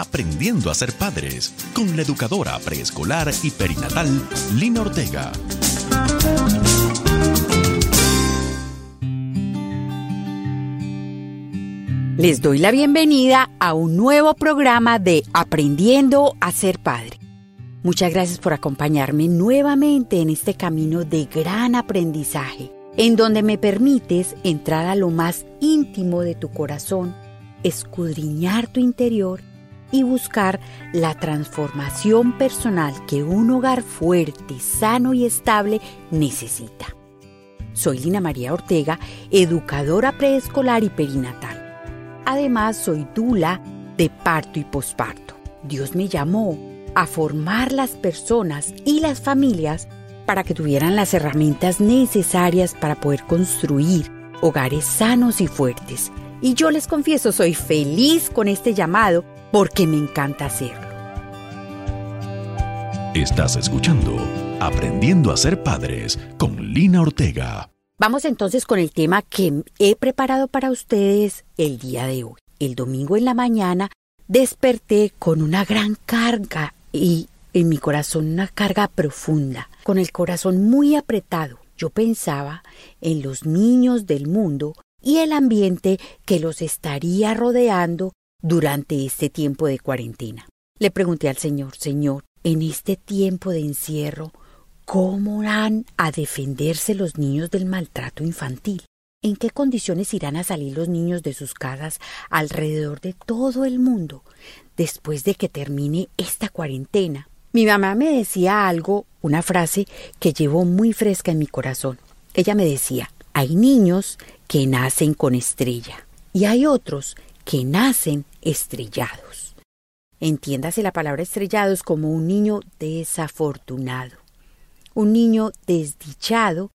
Aprendiendo a ser padres con la educadora preescolar y perinatal Lina Ortega. Les doy la bienvenida a un nuevo programa de Aprendiendo a ser padre. Muchas gracias por acompañarme nuevamente en este camino de gran aprendizaje, en donde me permites entrar a lo más íntimo de tu corazón, escudriñar tu interior y buscar la transformación personal que un hogar fuerte, sano y estable necesita. Soy Lina María Ortega, educadora preescolar y perinatal. Además, soy dula de parto y posparto. Dios me llamó a formar las personas y las familias para que tuvieran las herramientas necesarias para poder construir hogares sanos y fuertes. Y yo les confieso, soy feliz con este llamado porque me encanta hacerlo. Estás escuchando Aprendiendo a ser padres con Lina Ortega. Vamos entonces con el tema que he preparado para ustedes el día de hoy. El domingo en la mañana desperté con una gran carga y en mi corazón una carga profunda, con el corazón muy apretado. Yo pensaba en los niños del mundo y el ambiente que los estaría rodeando durante este tiempo de cuarentena. Le pregunté al Señor, Señor, en este tiempo de encierro, ¿cómo han a defenderse los niños del maltrato infantil? ¿En qué condiciones irán a salir los niños de sus casas alrededor de todo el mundo después de que termine esta cuarentena? Mi mamá me decía algo, una frase que llevó muy fresca en mi corazón. Ella me decía, hay niños que nacen con estrella y hay otros que nacen estrellados. Entiéndase la palabra estrellados como un niño desafortunado, un niño desdichado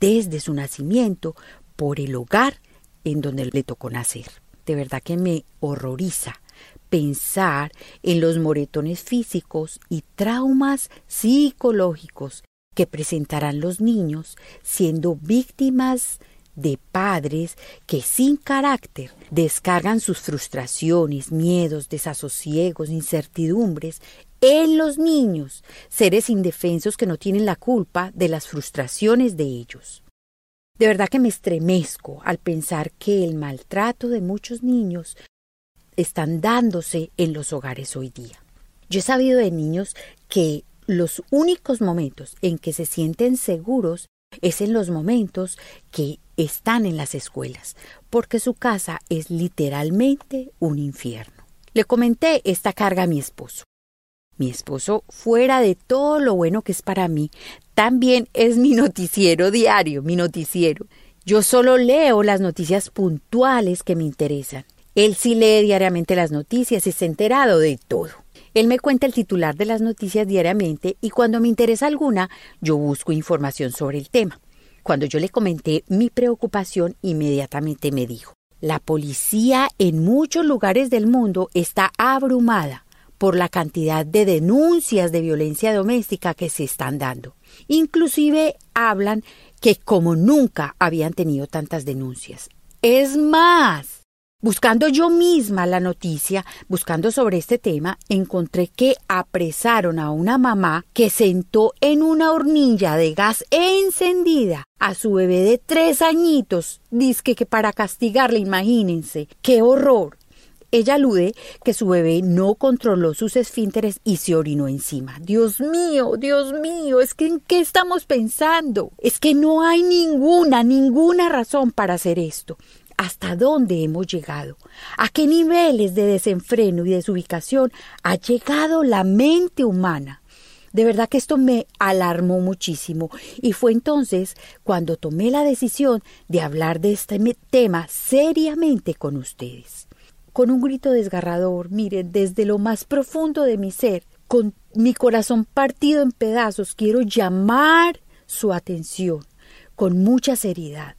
desde su nacimiento por el hogar en donde le tocó nacer. De verdad que me horroriza pensar en los moretones físicos y traumas psicológicos que presentarán los niños siendo víctimas de padres que sin carácter descargan sus frustraciones, miedos, desasosiegos, incertidumbres en los niños, seres indefensos que no tienen la culpa de las frustraciones de ellos. De verdad que me estremezco al pensar que el maltrato de muchos niños están dándose en los hogares hoy día. Yo he sabido de niños que los únicos momentos en que se sienten seguros es en los momentos que están en las escuelas, porque su casa es literalmente un infierno. Le comenté esta carga a mi esposo. Mi esposo, fuera de todo lo bueno que es para mí, también es mi noticiero diario, mi noticiero. Yo solo leo las noticias puntuales que me interesan. Él sí lee diariamente las noticias y se ha enterado de todo. Él me cuenta el titular de las noticias diariamente y cuando me interesa alguna, yo busco información sobre el tema. Cuando yo le comenté mi preocupación, inmediatamente me dijo, la policía en muchos lugares del mundo está abrumada por la cantidad de denuncias de violencia doméstica que se están dando. Inclusive hablan que como nunca habían tenido tantas denuncias. Es más, Buscando yo misma la noticia, buscando sobre este tema, encontré que apresaron a una mamá que sentó en una hornilla de gas encendida a su bebé de tres añitos, disque que para castigarle, imagínense, qué horror. Ella alude que su bebé no controló sus esfínteres y se orinó encima. Dios mío, Dios mío, es que en qué estamos pensando. Es que no hay ninguna, ninguna razón para hacer esto. ¿Hasta dónde hemos llegado? ¿A qué niveles de desenfreno y desubicación ha llegado la mente humana? De verdad que esto me alarmó muchísimo y fue entonces cuando tomé la decisión de hablar de este tema seriamente con ustedes con un grito desgarrador, miren, desde lo más profundo de mi ser, con mi corazón partido en pedazos, quiero llamar su atención con mucha seriedad.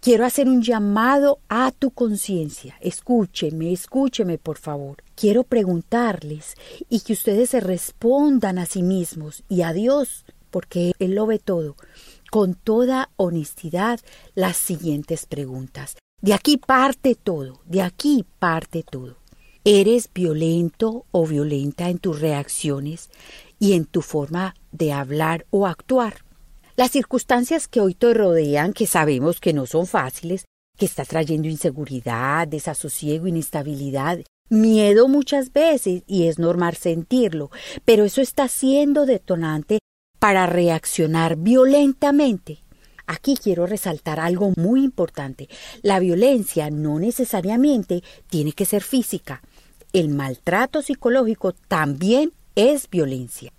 Quiero hacer un llamado a tu conciencia. Escúcheme, escúcheme, por favor. Quiero preguntarles y que ustedes se respondan a sí mismos y a Dios, porque Él lo ve todo, con toda honestidad las siguientes preguntas. De aquí parte todo, de aquí parte todo. ¿Eres violento o violenta en tus reacciones y en tu forma de hablar o actuar? Las circunstancias que hoy te rodean, que sabemos que no son fáciles, que está trayendo inseguridad, desasosiego, inestabilidad, miedo muchas veces, y es normal sentirlo, pero eso está siendo detonante para reaccionar violentamente. Aquí quiero resaltar algo muy importante. La violencia no necesariamente tiene que ser física el maltrato psicológico también es violencia.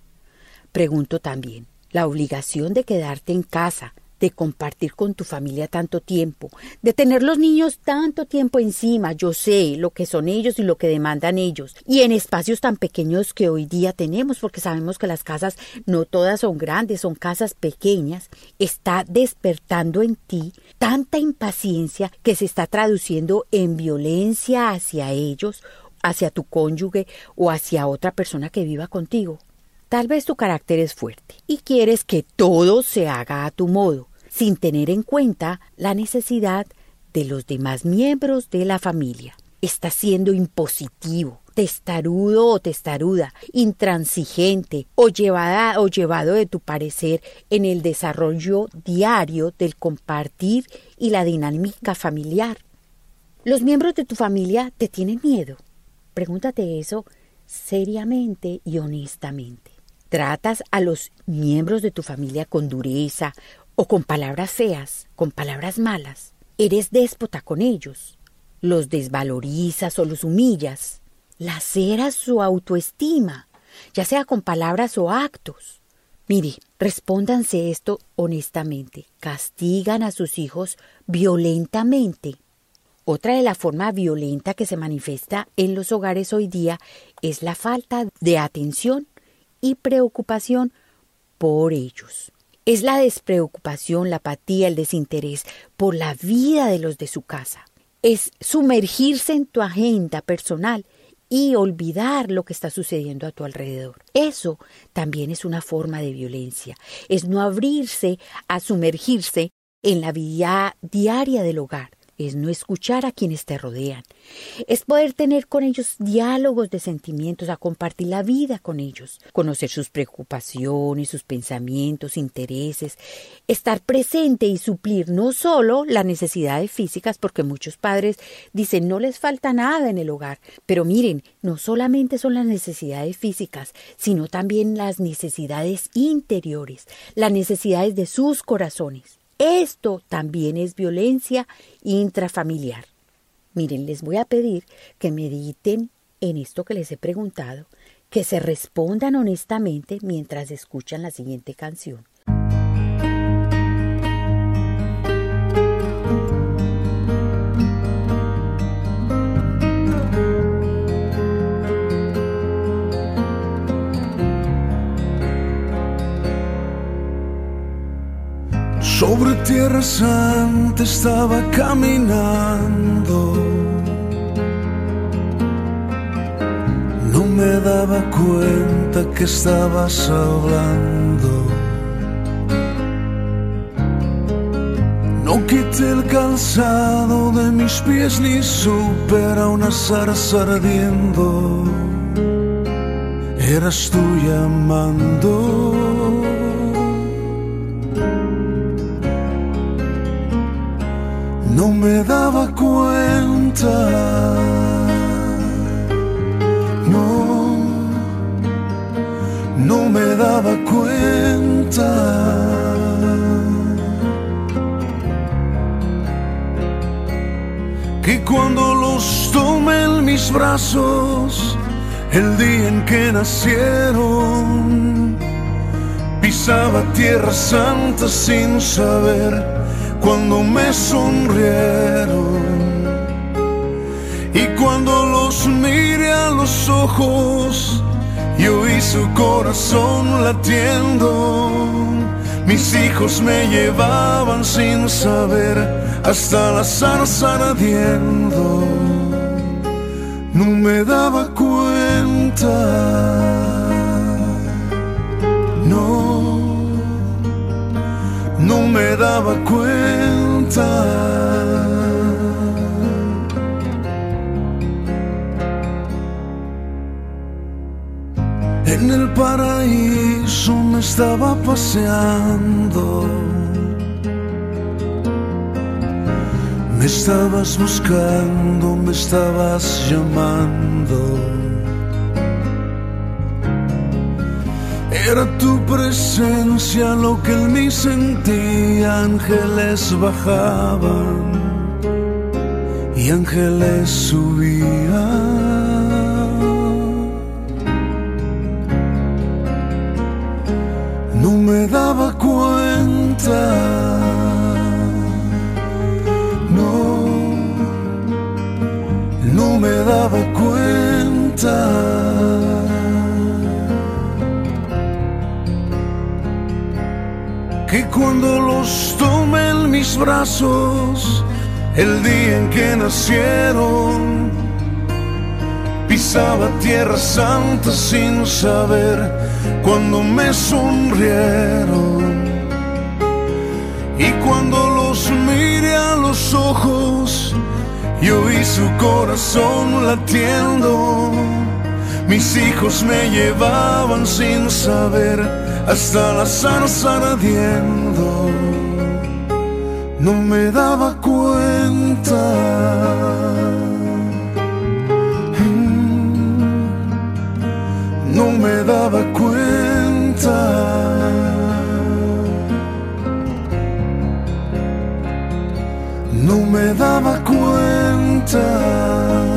Pregunto también, la obligación de quedarte en casa, de compartir con tu familia tanto tiempo, de tener los niños tanto tiempo encima, yo sé lo que son ellos y lo que demandan ellos, y en espacios tan pequeños que hoy día tenemos, porque sabemos que las casas no todas son grandes, son casas pequeñas, está despertando en ti tanta impaciencia que se está traduciendo en violencia hacia ellos hacia tu cónyuge o hacia otra persona que viva contigo. Tal vez tu carácter es fuerte y quieres que todo se haga a tu modo, sin tener en cuenta la necesidad de los demás miembros de la familia. Estás siendo impositivo, testarudo o testaruda, intransigente o llevada o llevado de tu parecer en el desarrollo diario del compartir y la dinámica familiar. Los miembros de tu familia te tienen miedo. Pregúntate eso seriamente y honestamente. ¿Tratas a los miembros de tu familia con dureza o con palabras feas, con palabras malas? ¿Eres déspota con ellos? ¿Los desvalorizas o los humillas? ¿Laceras su autoestima, ya sea con palabras o actos? Mire, respóndanse esto honestamente. ¿Castigan a sus hijos violentamente? Otra de la forma violenta que se manifiesta en los hogares hoy día es la falta de atención y preocupación por ellos. Es la despreocupación, la apatía, el desinterés por la vida de los de su casa. Es sumergirse en tu agenda personal y olvidar lo que está sucediendo a tu alrededor. Eso también es una forma de violencia. Es no abrirse a sumergirse en la vida diaria del hogar es no escuchar a quienes te rodean, es poder tener con ellos diálogos de sentimientos, a compartir la vida con ellos, conocer sus preocupaciones, sus pensamientos, intereses, estar presente y suplir no solo las necesidades físicas, porque muchos padres dicen no les falta nada en el hogar, pero miren, no solamente son las necesidades físicas, sino también las necesidades interiores, las necesidades de sus corazones. Esto también es violencia intrafamiliar. Miren, les voy a pedir que mediten en esto que les he preguntado, que se respondan honestamente mientras escuchan la siguiente canción. Tierra santa estaba caminando. No me daba cuenta que estabas hablando. No quité el calzado de mis pies ni supe a una zarza ardiendo. Eras tú llamando. No me daba cuenta. No, no me daba cuenta. Que cuando los tomé en mis brazos, el día en que nacieron, pisaba tierra santa sin saber cuando me sonrieron y cuando los miré a los ojos y oí su corazón latiendo. Mis hijos me llevaban sin saber hasta la zarza ardiendo. No me daba cuenta daba cuenta. En el paraíso me estaba paseando. Me estabas buscando, me estabas llamando. Era tu presencia lo que en mí sentía, ángeles bajaban y ángeles subían. No me daba cuenta, no, no me daba cuenta. Que cuando los tomé en mis brazos, el día en que nacieron, pisaba tierra santa sin saber cuando me sonrieron. Y cuando los miré a los ojos, yo vi su corazón latiendo. Mis hijos me llevaban sin saber hasta la zarza ardiendo. No me daba cuenta. no me daba cuenta. No me daba cuenta.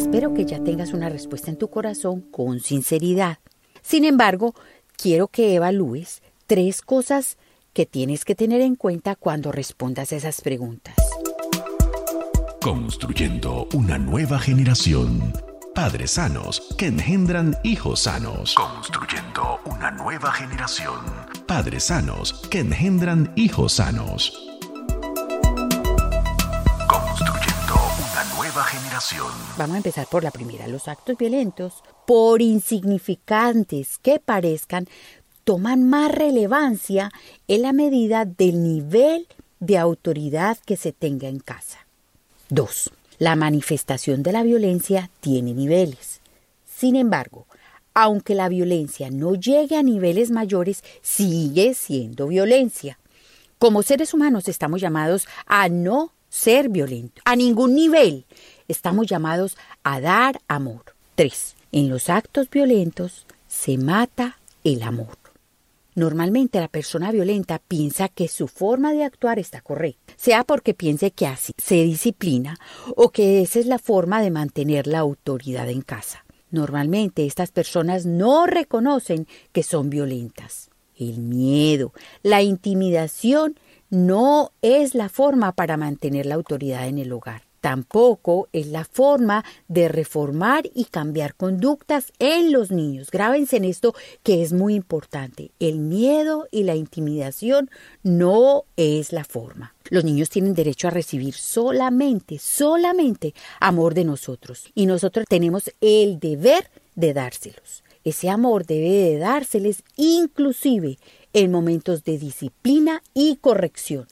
Espero que ya tengas una respuesta en tu corazón con sinceridad. Sin embargo, quiero que evalúes tres cosas que tienes que tener en cuenta cuando respondas esas preguntas. Construyendo una nueva generación. Padres sanos que engendran hijos sanos. Construyendo una nueva generación. Padres sanos que engendran hijos sanos. Generación. Vamos a empezar por la primera. Los actos violentos, por insignificantes que parezcan, toman más relevancia en la medida del nivel de autoridad que se tenga en casa. 2. La manifestación de la violencia tiene niveles. Sin embargo, aunque la violencia no llegue a niveles mayores, sigue siendo violencia. Como seres humanos estamos llamados a no ser violentos, a ningún nivel. Estamos llamados a dar amor. 3. En los actos violentos se mata el amor. Normalmente la persona violenta piensa que su forma de actuar está correcta, sea porque piense que así se disciplina o que esa es la forma de mantener la autoridad en casa. Normalmente estas personas no reconocen que son violentas. El miedo, la intimidación no es la forma para mantener la autoridad en el hogar. Tampoco es la forma de reformar y cambiar conductas en los niños. Grábense en esto que es muy importante. El miedo y la intimidación no es la forma. Los niños tienen derecho a recibir solamente, solamente amor de nosotros. Y nosotros tenemos el deber de dárselos. Ese amor debe de dárseles inclusive en momentos de disciplina y corrección.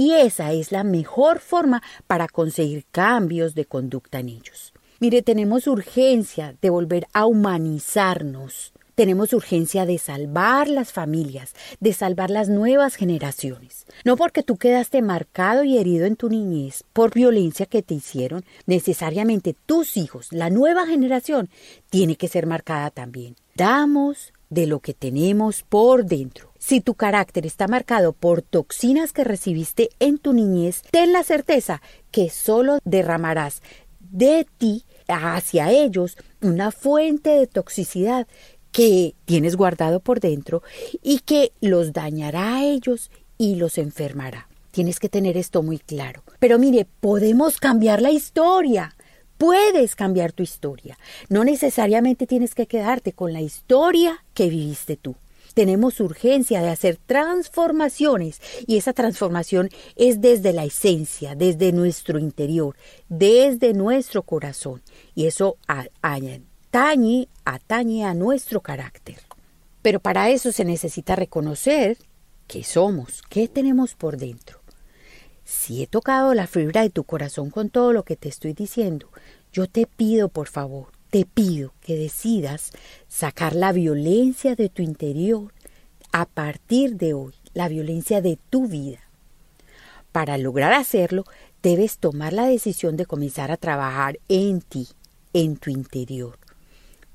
Y esa es la mejor forma para conseguir cambios de conducta en ellos. Mire, tenemos urgencia de volver a humanizarnos. Tenemos urgencia de salvar las familias, de salvar las nuevas generaciones. No porque tú quedaste marcado y herido en tu niñez por violencia que te hicieron, necesariamente tus hijos, la nueva generación, tiene que ser marcada también. Damos de lo que tenemos por dentro. Si tu carácter está marcado por toxinas que recibiste en tu niñez, ten la certeza que solo derramarás de ti hacia ellos una fuente de toxicidad que tienes guardado por dentro y que los dañará a ellos y los enfermará. Tienes que tener esto muy claro. Pero mire, podemos cambiar la historia. Puedes cambiar tu historia. No necesariamente tienes que quedarte con la historia que viviste tú. Tenemos urgencia de hacer transformaciones y esa transformación es desde la esencia, desde nuestro interior, desde nuestro corazón. Y eso atañe, atañe a nuestro carácter. Pero para eso se necesita reconocer qué somos, qué tenemos por dentro. Si he tocado la fibra de tu corazón con todo lo que te estoy diciendo, yo te pido, por favor, te pido que decidas sacar la violencia de tu interior a partir de hoy, la violencia de tu vida. Para lograr hacerlo, debes tomar la decisión de comenzar a trabajar en ti, en tu interior.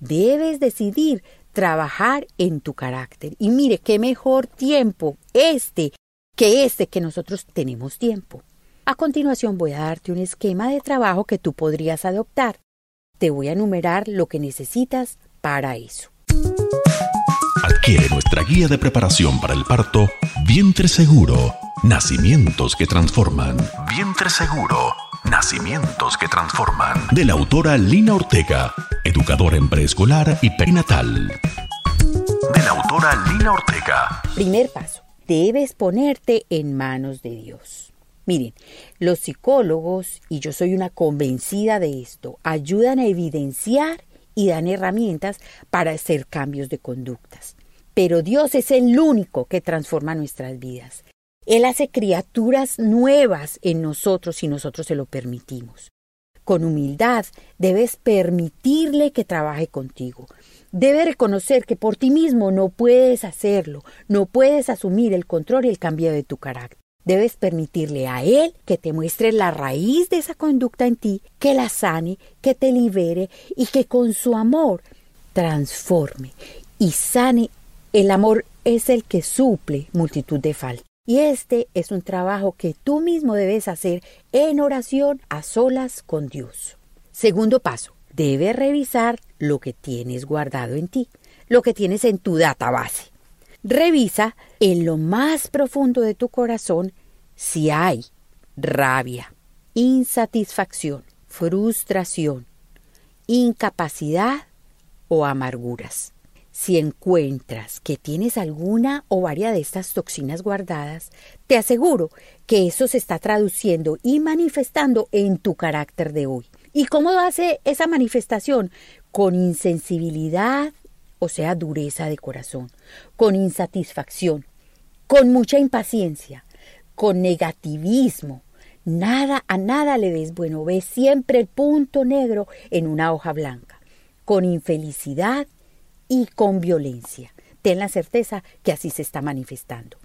Debes decidir trabajar en tu carácter. Y mire, qué mejor tiempo este que este que nosotros tenemos tiempo. A continuación voy a darte un esquema de trabajo que tú podrías adoptar. Te voy a enumerar lo que necesitas para eso. Adquiere nuestra guía de preparación para el parto Vientre Seguro. Nacimientos que transforman. Vientre Seguro. Nacimientos que transforman. De la autora Lina Ortega, educadora en preescolar y perinatal. De la autora Lina Ortega. Primer paso. Debes ponerte en manos de Dios. Miren, los psicólogos, y yo soy una convencida de esto, ayudan a evidenciar y dan herramientas para hacer cambios de conductas. Pero Dios es el único que transforma nuestras vidas. Él hace criaturas nuevas en nosotros si nosotros se lo permitimos. Con humildad debes permitirle que trabaje contigo. Debes reconocer que por ti mismo no puedes hacerlo, no puedes asumir el control y el cambio de tu carácter. Debes permitirle a Él que te muestre la raíz de esa conducta en ti, que la sane, que te libere y que con su amor transforme y sane. El amor es el que suple multitud de faltas. Y este es un trabajo que tú mismo debes hacer en oración a solas con Dios. Segundo paso, debes revisar lo que tienes guardado en ti, lo que tienes en tu database. Revisa en lo más profundo de tu corazón si hay rabia, insatisfacción, frustración, incapacidad o amarguras. Si encuentras que tienes alguna o varias de estas toxinas guardadas, te aseguro que eso se está traduciendo y manifestando en tu carácter de hoy. ¿Y cómo hace esa manifestación? Con insensibilidad, o sea, dureza de corazón, con insatisfacción, con mucha impaciencia, con negativismo. Nada, a nada le ves bueno, ves siempre el punto negro en una hoja blanca, con infelicidad y con violencia. Ten la certeza que así se está manifestando.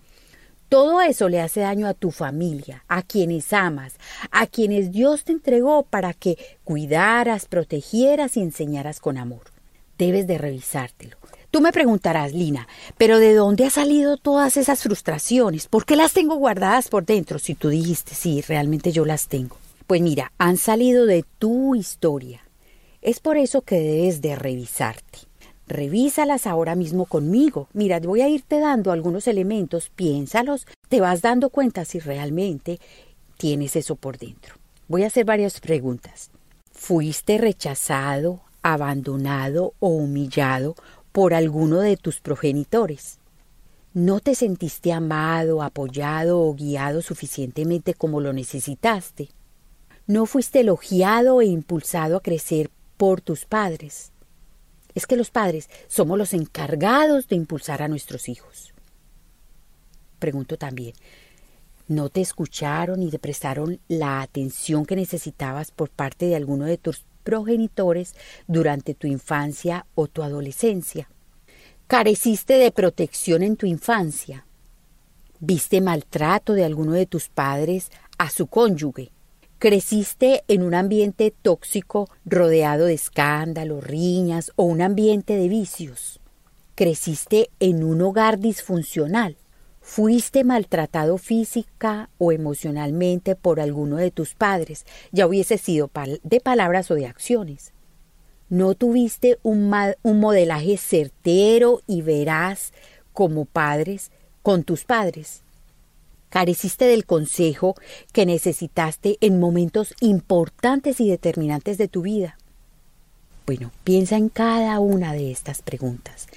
Todo eso le hace daño a tu familia, a quienes amas, a quienes Dios te entregó para que cuidaras, protegieras y enseñaras con amor debes de revisártelo. Tú me preguntarás, Lina, pero ¿de dónde han salido todas esas frustraciones? ¿Por qué las tengo guardadas por dentro? Si tú dijiste, sí, realmente yo las tengo. Pues mira, han salido de tu historia. Es por eso que debes de revisarte. Revísalas ahora mismo conmigo. Mira, voy a irte dando algunos elementos, piénsalos, te vas dando cuenta si realmente tienes eso por dentro. Voy a hacer varias preguntas. ¿Fuiste rechazado, abandonado o humillado por alguno de tus progenitores. No te sentiste amado, apoyado o guiado suficientemente como lo necesitaste. No fuiste elogiado e impulsado a crecer por tus padres. Es que los padres somos los encargados de impulsar a nuestros hijos. Pregunto también, ¿no te escucharon y te prestaron la atención que necesitabas por parte de alguno de tus progenitores durante tu infancia o tu adolescencia. Careciste de protección en tu infancia. Viste maltrato de alguno de tus padres a su cónyuge. Creciste en un ambiente tóxico rodeado de escándalos, riñas o un ambiente de vicios. Creciste en un hogar disfuncional. ¿Fuiste maltratado física o emocionalmente por alguno de tus padres? Ya hubiese sido de palabras o de acciones. ¿No tuviste un, modelaje certero y veraz como padres con tus padres? Careciste del consejo que necesitaste en momentos importantes y determinantes de tu vida. Bueno, piensa en cada una de estas preguntas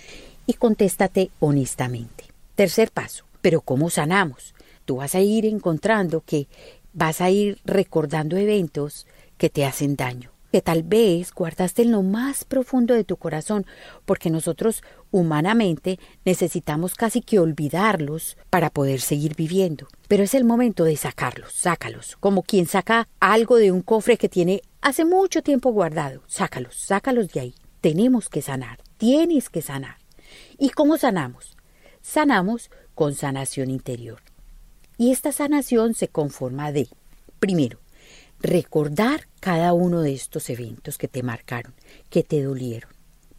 y contéstate honestamente. Tercer paso, pero ¿cómo sanamos? Tú vas a ir encontrando que vas a ir recordando eventos que te hacen daño que tal vez guardaste en lo más profundo de tu corazón, porque nosotros humanamente necesitamos casi que olvidarlos para poder seguir viviendo. Pero es el momento de sacarlos, sácalos, como quien saca algo de un cofre que tiene hace mucho tiempo guardado. Sácalos, sácalos de ahí. Tenemos que sanar, tienes que sanar. ¿Y cómo sanamos? Sanamos con sanación interior. Y esta sanación se conforma de, primero, recordar cada uno de estos eventos que te marcaron, que te dolieron.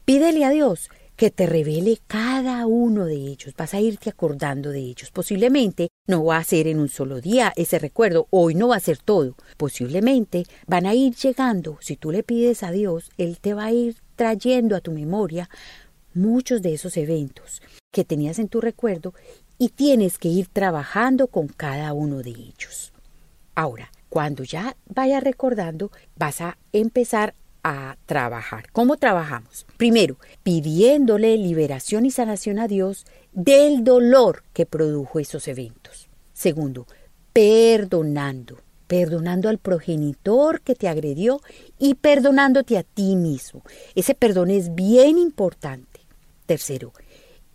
Pídele a Dios que te revele cada uno de ellos, vas a irte acordando de ellos. Posiblemente no va a ser en un solo día ese recuerdo, hoy no va a ser todo, posiblemente van a ir llegando, si tú le pides a Dios, Él te va a ir trayendo a tu memoria muchos de esos eventos que tenías en tu recuerdo y tienes que ir trabajando con cada uno de ellos. Ahora, cuando ya vayas recordando, vas a empezar a trabajar. ¿Cómo trabajamos? Primero, pidiéndole liberación y sanación a Dios del dolor que produjo esos eventos. Segundo, perdonando, perdonando al progenitor que te agredió y perdonándote a ti mismo. Ese perdón es bien importante. Tercero,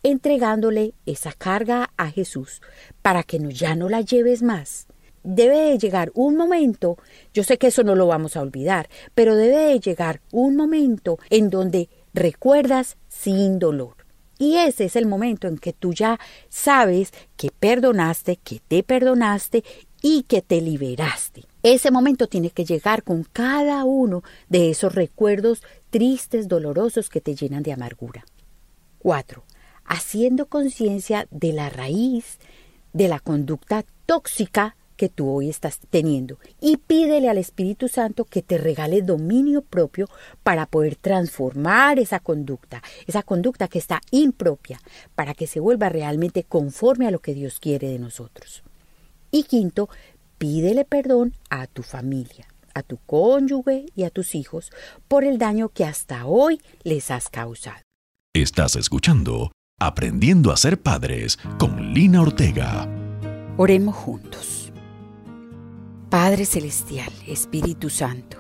entregándole esa carga a Jesús para que no, ya no la lleves más debe de llegar un momento, yo sé que eso no lo vamos a olvidar, pero debe de llegar un momento en donde recuerdas sin dolor. Y ese es el momento en que tú ya sabes que perdonaste, que te perdonaste y que te liberaste. Ese momento tiene que llegar con cada uno de esos recuerdos tristes, dolorosos que te llenan de amargura. 4. Haciendo conciencia de la raíz de la conducta tóxica que tú hoy estás teniendo y pídele al Espíritu Santo que te regale dominio propio para poder transformar esa conducta, esa conducta que está impropia, para que se vuelva realmente conforme a lo que Dios quiere de nosotros. Y quinto, pídele perdón a tu familia, a tu cónyuge y a tus hijos por el daño que hasta hoy les has causado. Estás escuchando Aprendiendo a ser padres con Lina Ortega. Oremos juntos. Padre Celestial, Espíritu Santo,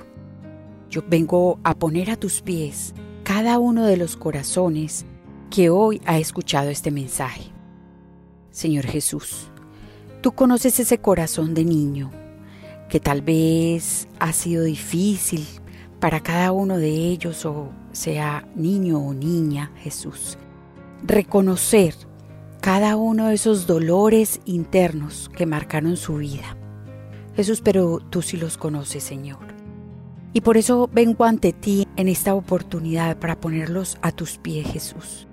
yo vengo a poner a tus pies cada uno de los corazones que hoy ha escuchado este mensaje. Señor Jesús, tú conoces ese corazón de niño que tal vez ha sido difícil para cada uno de ellos, o sea niño o niña, Jesús. Reconocer cada uno de esos dolores internos que marcaron su vida. Jesús, pero tú sí los conoces, Señor. Y por eso vengo ante ti en esta oportunidad para ponerlos a tus pies, Jesús.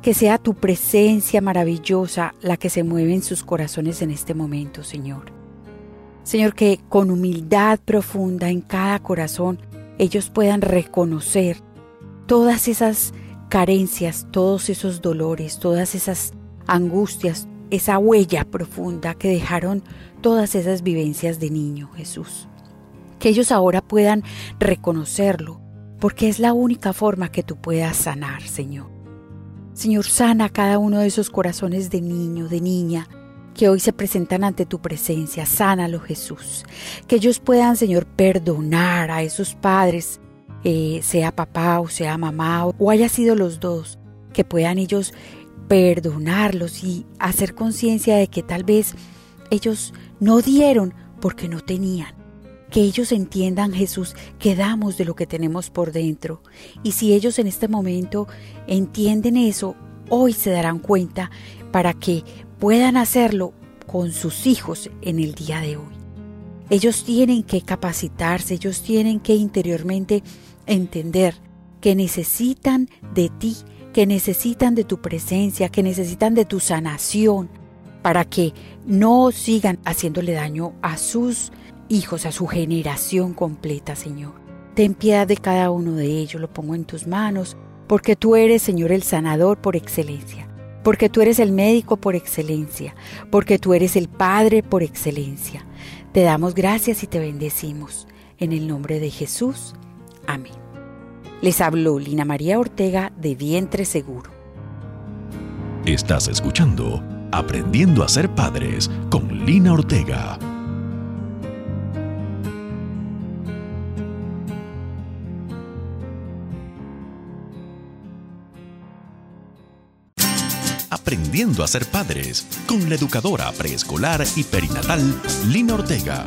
Que sea tu presencia maravillosa la que se mueve en sus corazones en este momento, Señor. Señor, que con humildad profunda en cada corazón ellos puedan reconocer todas esas carencias, todos esos dolores, todas esas angustias, esa huella profunda que dejaron todas esas vivencias de niño, Jesús. Que ellos ahora puedan reconocerlo, porque es la única forma que tú puedas sanar, Señor. Señor, sana cada uno de esos corazones de niño, de niña, que hoy se presentan ante tu presencia. Sánalo, Jesús. Que ellos puedan, Señor, perdonar a esos padres, eh, sea papá o sea mamá, o haya sido los dos, que puedan ellos perdonarlos y hacer conciencia de que tal vez ellos no dieron porque no tenían. Que ellos entiendan, Jesús, que damos de lo que tenemos por dentro. Y si ellos en este momento entienden eso, hoy se darán cuenta para que puedan hacerlo con sus hijos en el día de hoy. Ellos tienen que capacitarse, ellos tienen que interiormente entender que necesitan de ti que necesitan de tu presencia, que necesitan de tu sanación, para que no sigan haciéndole daño a sus hijos, a su generación completa, Señor. Ten piedad de cada uno de ellos, lo pongo en tus manos, porque tú eres, Señor, el sanador por excelencia. porque tú eres el médico por excelencia, porque tú eres el Padre por excelencia. Te damos gracias y te bendecimos. En el nombre de Jesús. Amén. Les habló Lina María Ortega de Vientre Seguro. Estás escuchando Aprendiendo a ser padres con Lina Ortega. Aprendiendo a ser padres con la educadora preescolar y perinatal Lina Ortega.